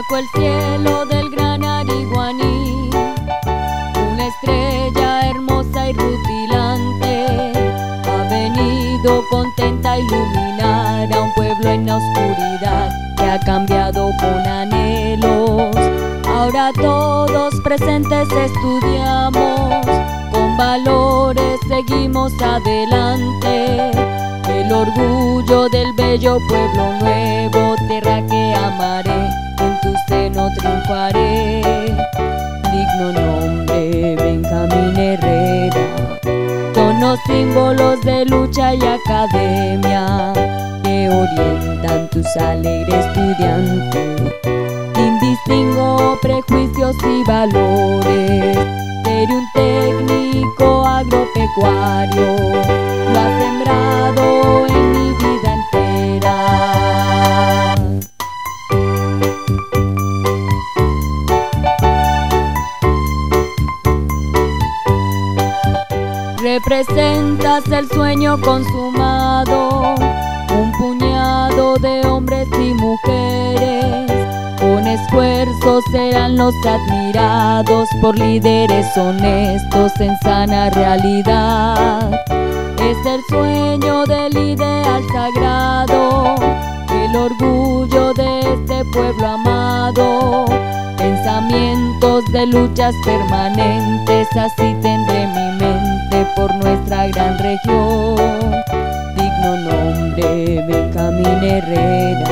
el cielo del gran Ariguaní, una estrella hermosa y rutilante ha venido contenta a iluminar a un pueblo en la oscuridad que ha cambiado con anhelos. Ahora todos presentes estudiamos, con valores seguimos adelante. El orgullo del bello pueblo nuevo, tierra que amaré, Digno nombre, Benjamín Herrera, son los símbolos de lucha y academia que orientan tus alegres estudiantes. Sin distingo, prejuicios y valores, seré un técnico agropecuario, Representas el sueño consumado, un puñado de hombres y mujeres. Con esfuerzo serán los admirados por líderes honestos en sana realidad. Es el sueño del ideal sagrado, el orgullo de este pueblo amado. Pensamientos de luchas permanentes, así mente por nuestra gran región. Digno nombre, Benjamín Herrera,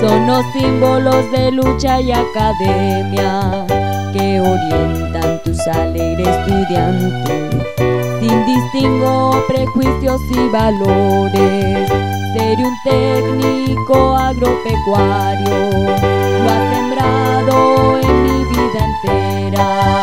son los símbolos de lucha y academia que orientan tus alegres estudiantes. Sin distingo, prejuicios y valores, seré un técnico agropecuario, lo ha sembrado en mi vida entera.